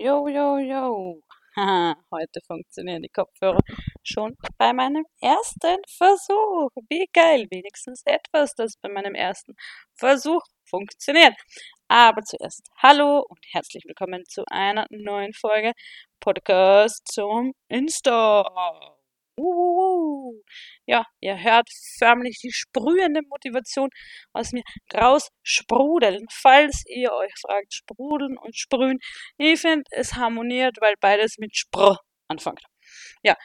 Jo, jo. Haha, heute funktionieren die Kopfhörer schon bei meinem ersten Versuch. Wie geil, wenigstens etwas, das bei meinem ersten Versuch funktioniert. Aber zuerst hallo und herzlich willkommen zu einer neuen Folge Podcast zum Insta. Uh, ja, ihr hört förmlich die sprühende Motivation aus mir raussprudeln. Falls ihr euch fragt, sprudeln und sprühen, ich finde, es harmoniert, weil beides mit Spr anfängt. Ja,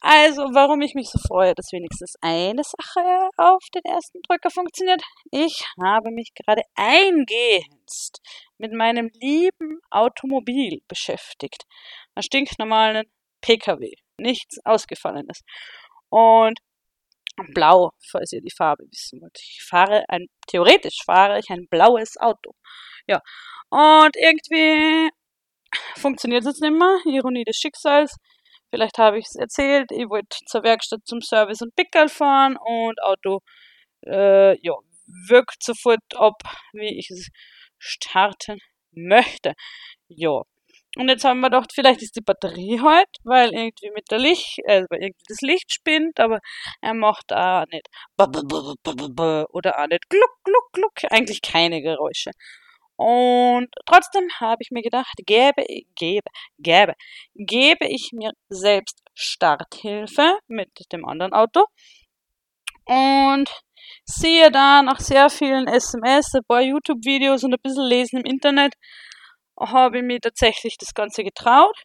also, warum ich mich so freue, dass wenigstens eine Sache auf den ersten Drücker funktioniert. Ich habe mich gerade eingehend mit meinem lieben Automobil beschäftigt. Ein stinknormalen PKW nichts Ausgefallenes. Und blau, falls ihr die Farbe wissen wollt. Ich fahre ein, theoretisch fahre ich ein blaues Auto. Ja. Und irgendwie funktioniert es nicht mehr. Ironie des Schicksals. Vielleicht habe ich es erzählt. Ich wollte zur Werkstatt zum Service und Pickel fahren und Auto, äh, ja, wirkt sofort ab, wie ich es starten möchte. Ja, und jetzt haben wir gedacht, vielleicht ist die Batterie halt, weil irgendwie mit der Licht, äh, weil irgendwie das Licht spinnt, aber er macht auch nicht oder auch nicht gluck, gluck, gluck, eigentlich keine Geräusche. Und trotzdem habe ich mir gedacht, gebe, gebe, gebe, gebe ich mir selbst Starthilfe mit dem anderen Auto und sehe da nach sehr vielen SMS, ein paar YouTube-Videos und ein bisschen Lesen im Internet, habe ich mir tatsächlich das Ganze getraut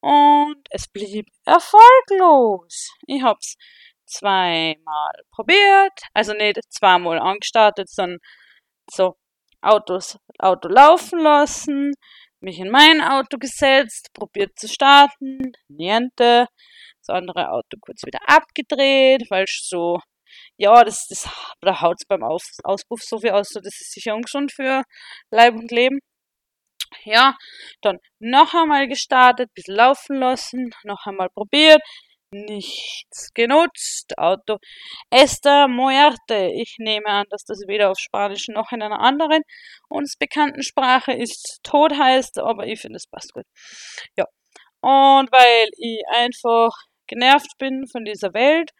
und es blieb erfolglos. Ich habe es zweimal probiert, also nicht zweimal angestartet, sondern so Autos, Auto laufen lassen, mich in mein Auto gesetzt, probiert zu starten, niente, das andere Auto kurz wieder abgedreht, weil so, ja, das, das, da haut es beim Aus, Auspuff so viel aus, so das ist sicher ungesund für Leib und Leben. Ja, dann noch einmal gestartet, bisschen laufen lassen, noch einmal probiert, nichts genutzt. Auto Esta Muerte. Ich nehme an, dass das weder auf Spanisch noch in einer anderen uns bekannten Sprache ist. Tod heißt, aber ich finde es passt gut. Ja. Und weil ich einfach genervt bin von dieser Welt,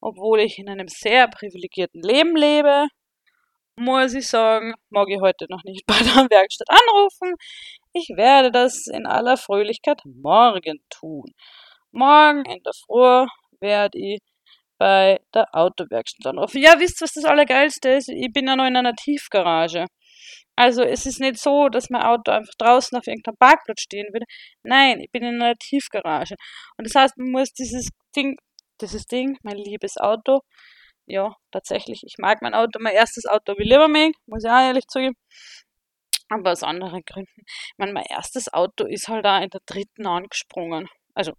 obwohl ich in einem sehr privilegierten Leben lebe, muss ich sagen, mag ich heute noch nicht bei der Werkstatt anrufen. Ich werde das in aller Fröhlichkeit morgen tun. Morgen in der Früh werde ich bei der Autowerkstatt anrufen. Ja, wisst ihr, was das Allergeilste ist? Ich bin ja noch in einer Tiefgarage. Also es ist nicht so, dass mein Auto einfach draußen auf irgendeinem Parkplatz stehen würde. Nein, ich bin in einer Tiefgarage. Und das heißt, man muss dieses Ding, dieses Ding, mein liebes Auto, ja, tatsächlich, ich mag mein Auto, mein erstes Auto wie lieber mag, muss ich auch ehrlich zugeben. Aber aus anderen Gründen. Ich meine, mein erstes Auto ist halt da in der dritten angesprungen. Also,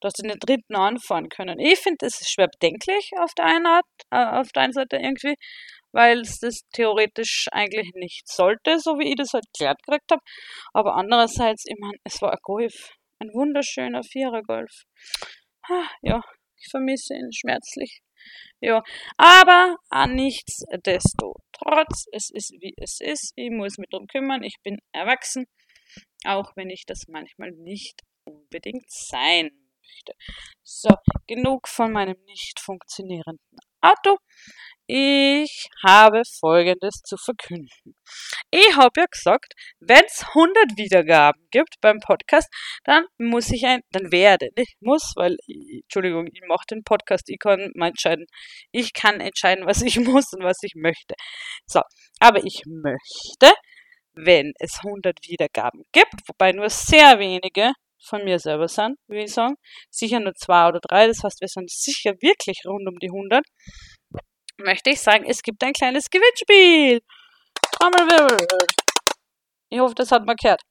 du hast in der dritten anfahren können. Ich finde, das ist schwer bedenklich auf der einen Art, äh, auf der einen Seite irgendwie, weil es das theoretisch eigentlich nicht sollte, so wie ich das halt geklärt gekriegt habe. Aber andererseits, ich meine, es war ein Golf. Ein wunderschöner Vierer-Golf. Ah, ja, ich vermisse ihn schmerzlich. Ja, aber an nichtsdestotrotz, es ist wie es ist. Ich muss mich darum kümmern. Ich bin erwachsen, auch wenn ich das manchmal nicht unbedingt sein möchte. So, genug von meinem nicht funktionierenden Auto. Ich habe Folgendes zu verkünden. Ich habe ja gesagt, wenn es 100 Wiedergaben gibt beim Podcast, dann muss ich ein, dann werde, nicht muss, weil, Entschuldigung, ich mache den Podcast, ich kann mal entscheiden, ich kann entscheiden, was ich muss und was ich möchte. So, aber ich möchte, wenn es 100 Wiedergaben gibt, wobei nur sehr wenige von mir selber sind, würde ich sagen, sicher nur zwei oder drei, das heißt, wir sind sicher wirklich rund um die 100, möchte ich sagen, es gibt ein kleines Gewinnspiel. Trommelwirbel. Ich hoffe, das hat man gehört.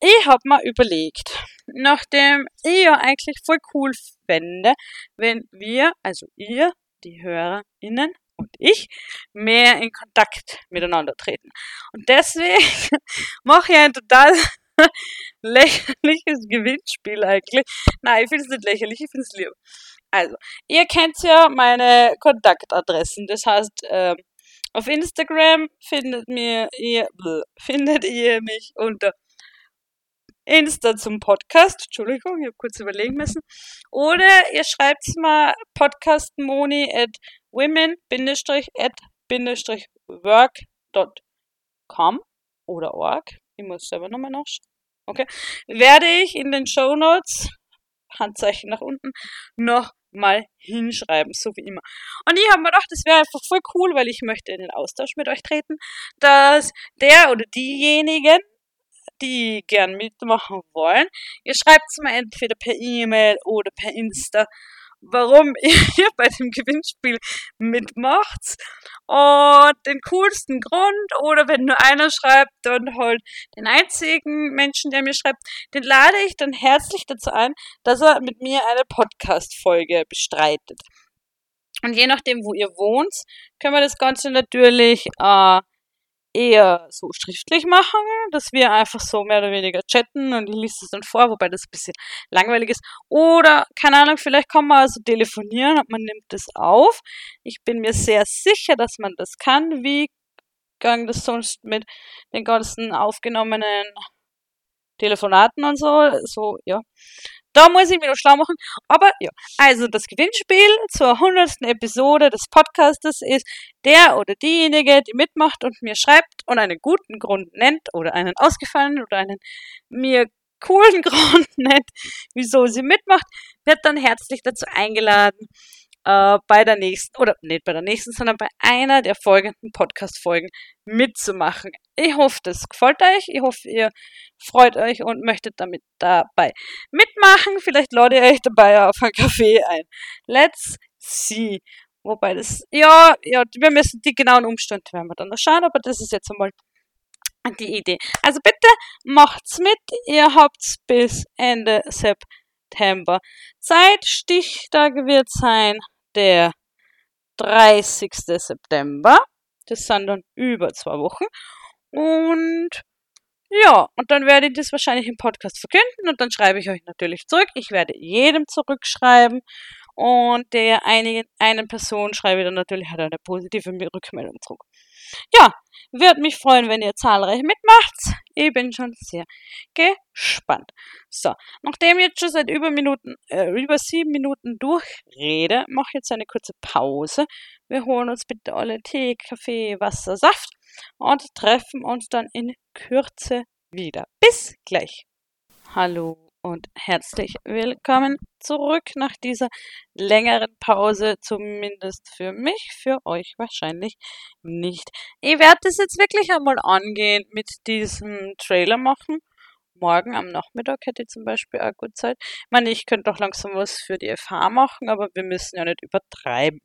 Ich habe mir überlegt, nachdem ich ja eigentlich voll cool fände, wenn wir, also ihr, die HörerInnen und ich, mehr in Kontakt miteinander treten. Und deswegen mache ich ein total lächerliches Gewinnspiel eigentlich. Nein, ich finde es nicht lächerlich, ich finde es lieb. Also, ihr kennt ja meine Kontaktadressen. Das heißt, ähm, auf Instagram findet, mir, ihr, findet ihr mich unter Insta zum Podcast. Entschuldigung, ich habe kurz überlegen müssen. Oder ihr schreibt es mal podcastmoni at women-at-work.com oder org. Ich muss selber nochmal nachschauen. Okay. Werde ich in den Show Notes, Handzeichen nach unten, noch mal hinschreiben, so wie immer. Und ich habe mir gedacht, das wäre einfach voll cool, weil ich möchte in den Austausch mit euch treten, dass der oder diejenigen, die gern mitmachen wollen, ihr schreibt es mir entweder per E-Mail oder per Insta warum ihr bei dem Gewinnspiel mitmacht und den coolsten Grund oder wenn nur einer schreibt, dann halt den einzigen Menschen, der mir schreibt, den lade ich dann herzlich dazu ein, dass er mit mir eine Podcast-Folge bestreitet. Und je nachdem, wo ihr wohnt, können wir das Ganze natürlich äh, eher so schriftlich machen, dass wir einfach so mehr oder weniger chatten und ich lese es dann vor, wobei das ein bisschen langweilig ist. Oder, keine Ahnung, vielleicht kann man also telefonieren und man nimmt das auf. Ich bin mir sehr sicher, dass man das kann. Wie gang das sonst mit den ganzen aufgenommenen Telefonaten und so? So, ja. Da muss ich mich noch schlau machen. Aber ja, also das Gewinnspiel zur 100. Episode des Podcastes ist der oder diejenige, die mitmacht und mir schreibt und einen guten Grund nennt oder einen ausgefallenen oder einen mir coolen Grund nennt, wieso sie mitmacht, wird dann herzlich dazu eingeladen, äh, bei der nächsten, oder nicht bei der nächsten, sondern bei einer der folgenden Podcast-Folgen mitzumachen. Ich hoffe, das gefällt euch. Ich hoffe, ihr freut euch und möchtet damit dabei mitmachen. Vielleicht lade ich euch dabei auf einen Kaffee ein. Let's see. Wobei das, ja, ja, wir müssen die genauen Umstände werden wir dann noch schauen, aber das ist jetzt einmal die Idee. Also bitte macht's mit. Ihr habt's bis Ende September Zeit. Stichtag wird sein der 30. September. Das sind dann über zwei Wochen. Und ja, und dann werde ich das wahrscheinlich im Podcast verkünden und dann schreibe ich euch natürlich zurück. Ich werde jedem zurückschreiben und der einigen, einen Person schreibe ich dann natürlich halt eine positive Rückmeldung zurück. Ja, würde mich freuen, wenn ihr zahlreich mitmacht. Ich bin schon sehr gespannt. So, nachdem ich jetzt schon seit über Minuten, äh, über sieben Minuten durchrede, mache ich jetzt eine kurze Pause. Wir holen uns bitte alle Tee, Kaffee, Wasser, Saft und treffen uns dann in Kürze wieder. Bis gleich. Hallo und herzlich willkommen zurück nach dieser längeren Pause, zumindest für mich, für euch wahrscheinlich nicht. Ich werde das jetzt wirklich einmal angehen mit diesem Trailer machen. Morgen am Nachmittag hätte ich zum Beispiel auch gut Zeit. Ich meine, ich könnte doch langsam was für die FH machen, aber wir müssen ja nicht übertreiben.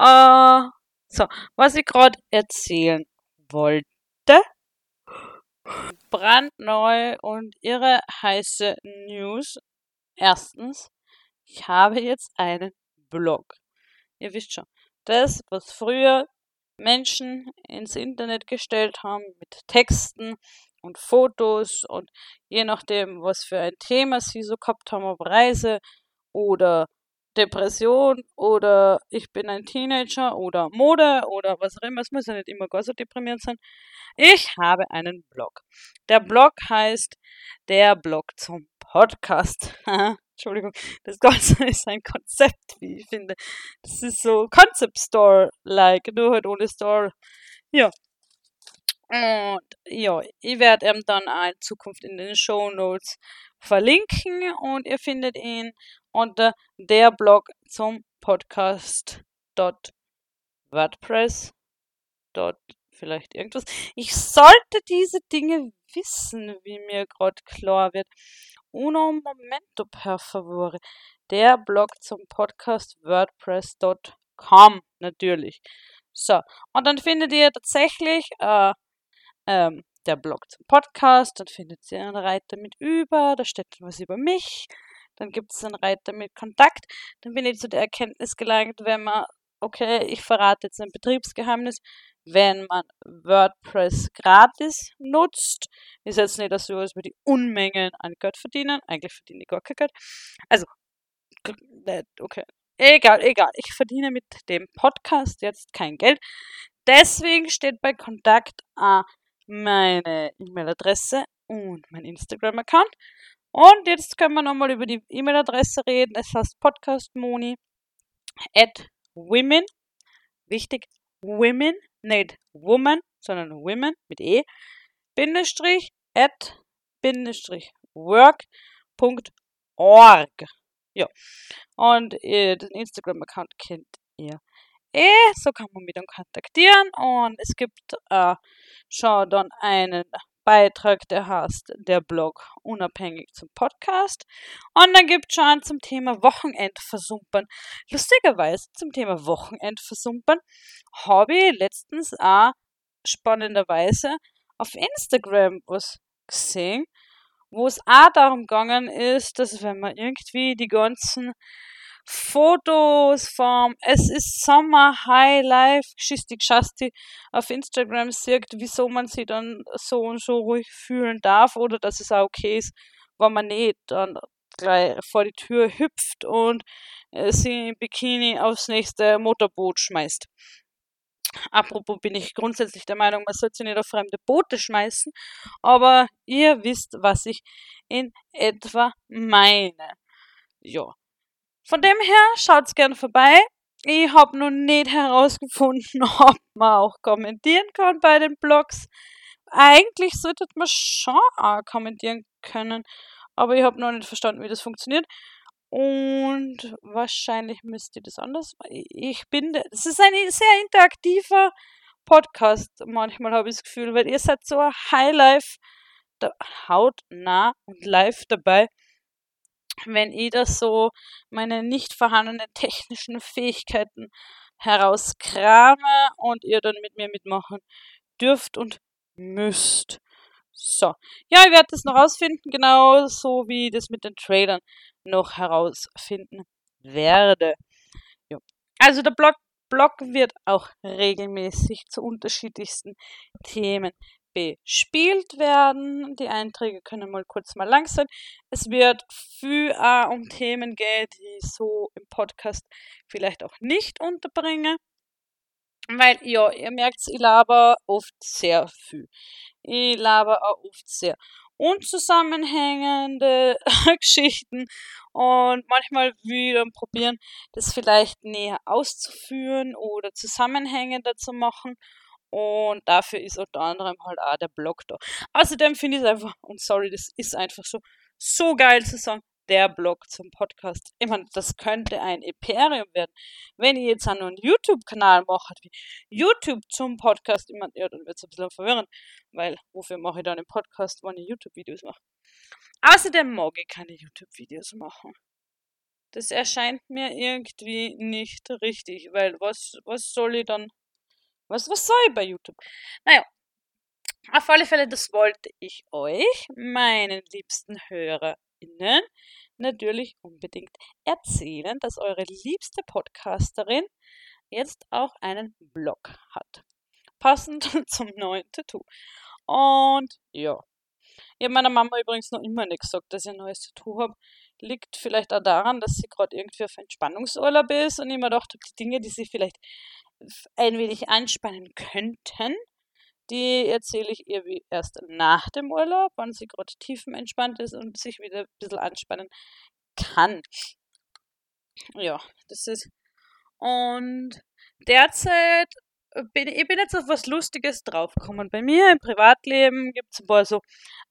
Äh, so, was ich gerade erzählen wollte, brandneu und irre heiße News. Erstens, ich habe jetzt einen Blog. Ihr wisst schon, das, was früher Menschen ins Internet gestellt haben mit Texten und Fotos und je nachdem, was für ein Thema sie so gehabt haben, ob Reise oder Depression oder ich bin ein Teenager oder Mode oder was auch immer. Es muss ja nicht immer gar so deprimierend sein. Ich habe einen Blog. Der Blog heißt der Blog zum Podcast. Entschuldigung, das Ganze ist ein Konzept, wie ich finde. Das ist so Concept Store-like, nur halt ohne Store. Ja. Und ja, ich werde ihm dann in Zukunft in den Show Notes verlinken und ihr findet ihn unter der Blog zum Podcast WordPress vielleicht irgendwas. Ich sollte diese Dinge wissen, wie mir gerade klar wird. Uno momento, per favore. Der Blog zum Podcast WordPress.com, natürlich. So, und dann findet ihr tatsächlich äh, ähm, der Blog zum Podcast, dann findet ihr einen Reiter mit über, da steht was über mich, dann gibt es einen Reiter mit Kontakt, dann bin ich zu der Erkenntnis gelangt, wenn man, okay, ich verrate jetzt ein Betriebsgeheimnis, wenn man WordPress gratis nutzt, ist jetzt nicht so, als würde ich Unmengen an Geld verdienen, eigentlich verdiene ich gar kein Geld, also, okay, egal, egal, ich verdiene mit dem Podcast jetzt kein Geld, deswegen steht bei Kontakt äh, meine E-Mail-Adresse und mein Instagram-Account. Und jetzt können wir nochmal über die E-Mail-Adresse reden. Es heißt podcastmoni at women. Wichtig, women, nicht woman, sondern women mit e. Bindestrich at Bindestrich work.org. Ja. Und äh, den Instagram-Account kennt ihr. So kann man mich dann kontaktieren. Und es gibt äh, schon dann einen Beitrag, der heißt der Blog unabhängig zum Podcast. Und dann gibt es schon einen zum Thema Wochenendversumpern. Lustigerweise zum Thema Wochenendversumpern habe ich letztens auch spannenderweise auf Instagram was gesehen, wo es auch darum gegangen ist, dass wenn man irgendwie die ganzen Fotos vom Es ist Sommer High Life Geschichte Geschasti auf Instagram sieht, wieso man sich dann so und so ruhig fühlen darf oder dass es auch okay ist, wenn man nicht dann gleich vor die Tür hüpft und äh, sie im Bikini aufs nächste Motorboot schmeißt. Apropos bin ich grundsätzlich der Meinung, man sollte nicht auf fremde Boote schmeißen, aber ihr wisst, was ich in etwa meine. Ja. Von dem her schaut's gerne vorbei. Ich habe noch nicht herausgefunden, ob man auch kommentieren kann bei den Blogs. Eigentlich sollte man schon auch kommentieren können, aber ich habe noch nicht verstanden, wie das funktioniert. Und wahrscheinlich müsst ihr das anders. Ich bin, das ist ein sehr interaktiver Podcast. Manchmal habe ich das Gefühl, weil ihr seid so Highlife, hautnah und live dabei wenn ich das so meine nicht vorhandenen technischen Fähigkeiten herauskrame und ihr dann mit mir mitmachen dürft und müsst. So. Ja, ich werde das noch rausfinden, genauso wie das mit den Trailern noch herausfinden werde. Jo. Also der Blog, Blog wird auch regelmäßig zu unterschiedlichsten Themen bespielt werden. Die Einträge können mal kurz mal lang sein. Es wird viel auch um Themen gehen, die ich so im Podcast vielleicht auch nicht unterbringe. Weil, ja, ihr merkt, ich laber oft sehr viel. Ich laber auch oft sehr unzusammenhängende Geschichten und manchmal dann probieren, das vielleicht näher auszuführen oder zusammenhängender zu machen und dafür ist unter anderem halt auch der Blog da. Außerdem finde ich es einfach, und sorry, das ist einfach so, so geil zu sagen, der Blog zum Podcast. Ich meine, das könnte ein Imperium werden. Wenn ihr jetzt einen YouTube-Kanal macht, wie YouTube zum Podcast, ich meine, ja, dann wird es ein bisschen verwirrend, weil wofür mache ich dann einen Podcast, wenn ich YouTube-Videos mache? Außerdem mag ich keine YouTube-Videos machen. Das erscheint mir irgendwie nicht richtig, weil was, was soll ich dann was, was soll bei YouTube? Naja, auf alle Fälle, das wollte ich euch, meinen liebsten HörerInnen, natürlich unbedingt erzählen, dass eure liebste Podcasterin jetzt auch einen Blog hat. Passend zum neuen Tattoo. Und ja. Ich habe meiner Mama übrigens noch immer nicht gesagt, dass ich ein neues Tattoo habe. Liegt vielleicht auch daran, dass sie gerade irgendwie auf Entspannungsurlaub ist und ich mir gedacht habe, die Dinge, die sie vielleicht ein wenig anspannen könnten, die erzähle ich ihr wie erst nach dem Urlaub, wenn sie gerade tiefenentspannt ist und sich wieder ein bisschen anspannen kann. Ja, das ist. Und derzeit bin ich bin jetzt auf was Lustiges draufgekommen. Bei mir im Privatleben gibt es ein paar so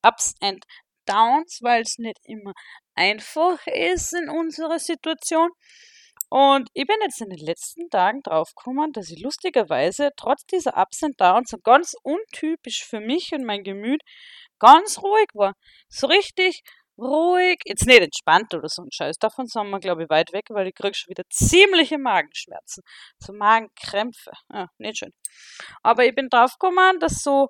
Ups and Downs, weil es nicht immer einfach ist in unserer Situation. Und ich bin jetzt in den letzten Tagen draufgekommen, dass ich lustigerweise trotz dieser Ups und Downs so ganz untypisch für mich und mein Gemüt ganz ruhig war. So richtig ruhig, jetzt nicht entspannt oder so ein Scheiß. Davon sind wir, glaube ich, weit weg, weil ich kriege schon wieder ziemliche Magenschmerzen. So Magenkrämpfe. Ja, nicht schön. Aber ich bin draufgekommen, dass so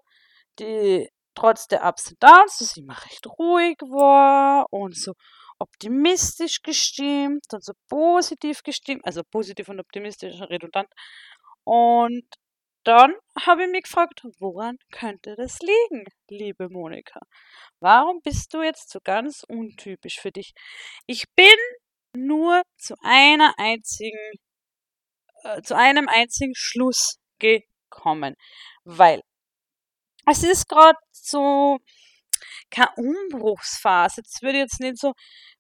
die, trotz der Ups und Downs, dass ich immer recht ruhig war und so optimistisch gestimmt und so positiv gestimmt, also positiv und optimistisch redundant. Und dann habe ich mich gefragt, woran könnte das liegen, liebe Monika? Warum bist du jetzt so ganz untypisch für dich? Ich bin nur zu einer einzigen, äh, zu einem einzigen Schluss gekommen, weil es ist gerade so keine Umbruchsphase. Das würde ich jetzt nicht so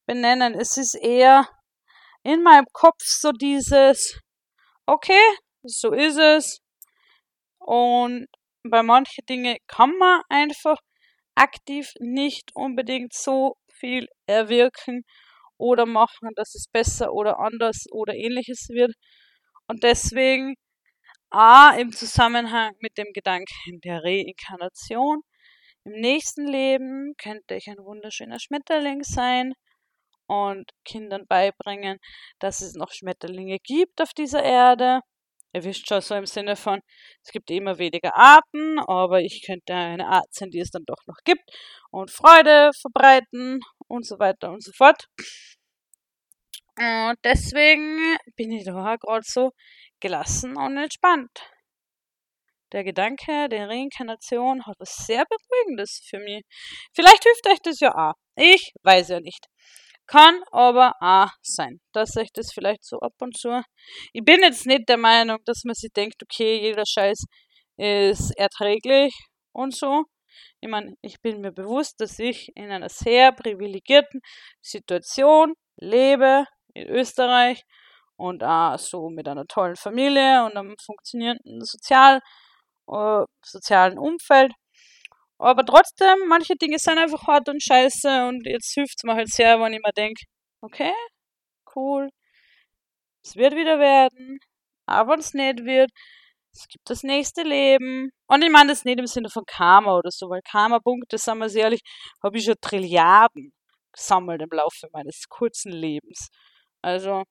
benennen. Es ist eher in meinem Kopf so dieses, okay, so ist es. Und bei manchen Dingen kann man einfach aktiv nicht unbedingt so viel erwirken oder machen, dass es besser oder anders oder ähnliches wird. Und deswegen A im Zusammenhang mit dem Gedanken der Reinkarnation. Im nächsten Leben könnte ich ein wunderschöner Schmetterling sein und Kindern beibringen, dass es noch Schmetterlinge gibt auf dieser Erde. Ihr wisst schon so im Sinne von, es gibt immer weniger Arten, aber ich könnte eine Art sein, die es dann doch noch gibt und Freude verbreiten und so weiter und so fort. Und deswegen bin ich da gerade so gelassen und entspannt. Der Gedanke der Reinkarnation hat was sehr Beruhigendes für mich. Vielleicht hilft euch das ja auch. Ich weiß ja nicht. Kann aber auch sein, dass euch das vielleicht so ab und zu. Ich bin jetzt nicht der Meinung, dass man sich denkt, okay, jeder Scheiß ist erträglich und so. Ich meine, ich bin mir bewusst, dass ich in einer sehr privilegierten Situation lebe in Österreich und auch so mit einer tollen Familie und einem funktionierenden Sozial, äh, sozialen Umfeld. Aber trotzdem, manche Dinge sind einfach hart und scheiße und jetzt hilft es mir halt sehr, wenn ich mir denke, okay, cool, es wird wieder werden, aber wenn es nicht wird, es gibt das nächste Leben. Und ich meine das nicht im Sinne von Karma oder so, weil Karma-Punkte, sagen wir ehrlich, habe ich schon Trilliarden gesammelt im Laufe meines kurzen Lebens. Also,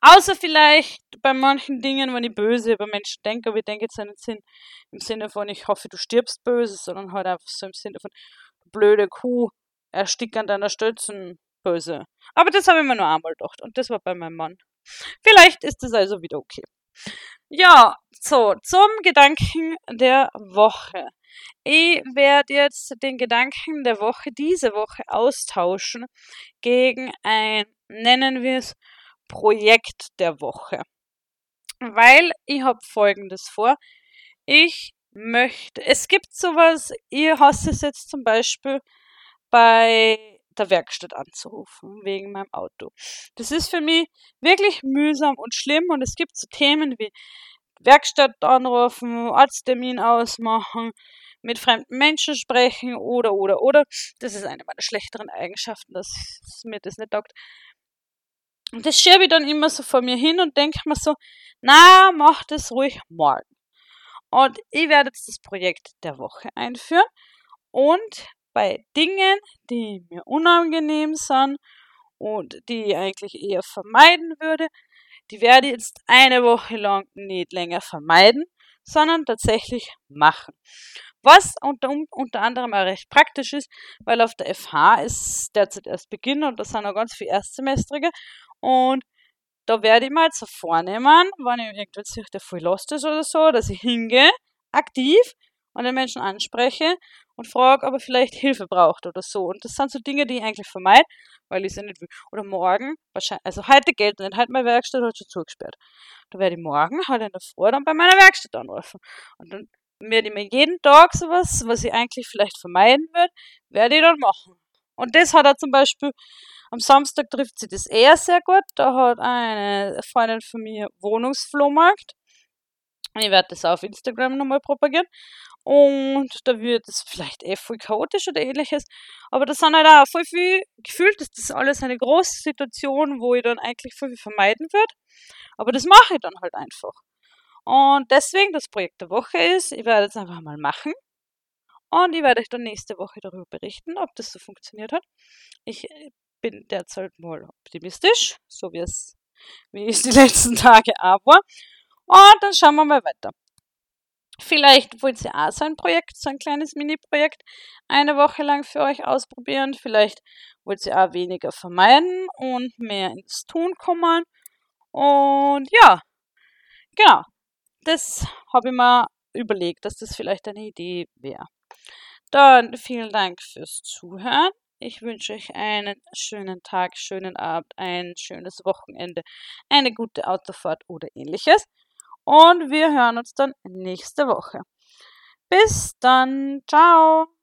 Außer vielleicht bei manchen Dingen, wenn ich böse über Menschen denke, aber ich denke jetzt nicht Sinn, im Sinne von, ich hoffe, du stirbst böse, sondern halt einfach so im Sinne von, blöde Kuh, erstick an deiner Stützen böse. Aber das habe ich mir nur einmal gedacht und das war bei meinem Mann. Vielleicht ist das also wieder okay. Ja, so, zum Gedanken der Woche. Ich werde jetzt den Gedanken der Woche diese Woche austauschen gegen ein, nennen wir es, Projekt der Woche. Weil ich habe folgendes vor. Ich möchte, es gibt sowas, ihr hasst es jetzt zum Beispiel bei der Werkstatt anzurufen wegen meinem Auto. Das ist für mich wirklich mühsam und schlimm und es gibt so Themen wie Werkstatt anrufen, Arzttermin ausmachen, mit fremden Menschen sprechen oder oder oder. Das ist eine meiner schlechteren Eigenschaften, dass mir das nicht taugt. Und das schiebe ich dann immer so vor mir hin und denke mir so, na, mach das ruhig morgen. Und ich werde jetzt das Projekt der Woche einführen und bei Dingen, die mir unangenehm sind und die ich eigentlich eher vermeiden würde, die werde ich jetzt eine Woche lang nicht länger vermeiden, sondern tatsächlich machen. Was unter, unter anderem auch recht praktisch ist, weil auf der FH ist derzeit erst Beginn und da sind noch ganz viele Erstsemestrige und da werde ich mal jetzt so vornehmen, wenn ich irgendwann sich der voll lost ist oder so, dass ich hingehe, aktiv und den Menschen anspreche und frage, ob er vielleicht Hilfe braucht oder so. Und das sind so Dinge, die ich eigentlich vermeide, weil ich ja nicht will. Oder morgen, wahrscheinlich, also heute gilt nicht, heute meine Werkstatt hat schon zugesperrt. Da werde ich morgen halt in der Früh dann bei meiner Werkstatt anrufen. Und dann werde ich mir jeden Tag sowas, was ich eigentlich vielleicht vermeiden würde, werde ich dann machen. Und das hat er zum Beispiel am Samstag trifft sie das eher sehr gut. Da hat eine Freundin von mir Wohnungsflohmarkt. Ich werde das auf Instagram nochmal propagieren. Und da wird es vielleicht eh voll chaotisch oder ähnliches. Aber das sind halt auch voll viel gefühlt, das alles eine große Situation, wo ich dann eigentlich voll viel vermeiden würde. Aber das mache ich dann halt einfach. Und deswegen das Projekt der Woche ist, ich werde es einfach mal machen. Und ich werde euch dann nächste Woche darüber berichten, ob das so funktioniert hat. Ich bin derzeit mal optimistisch, so wie es, wie es die letzten Tage auch war. Und dann schauen wir mal weiter. Vielleicht wollt ihr auch so ein Projekt, so ein kleines Mini-Projekt eine Woche lang für euch ausprobieren. Vielleicht wollt ihr auch weniger vermeiden und mehr ins Tun kommen. Und ja, genau. Das habe ich mir überlegt, dass das vielleicht eine Idee wäre. Dann vielen Dank fürs Zuhören. Ich wünsche euch einen schönen Tag, schönen Abend, ein schönes Wochenende, eine gute Autofahrt oder ähnliches. Und wir hören uns dann nächste Woche. Bis dann. Ciao.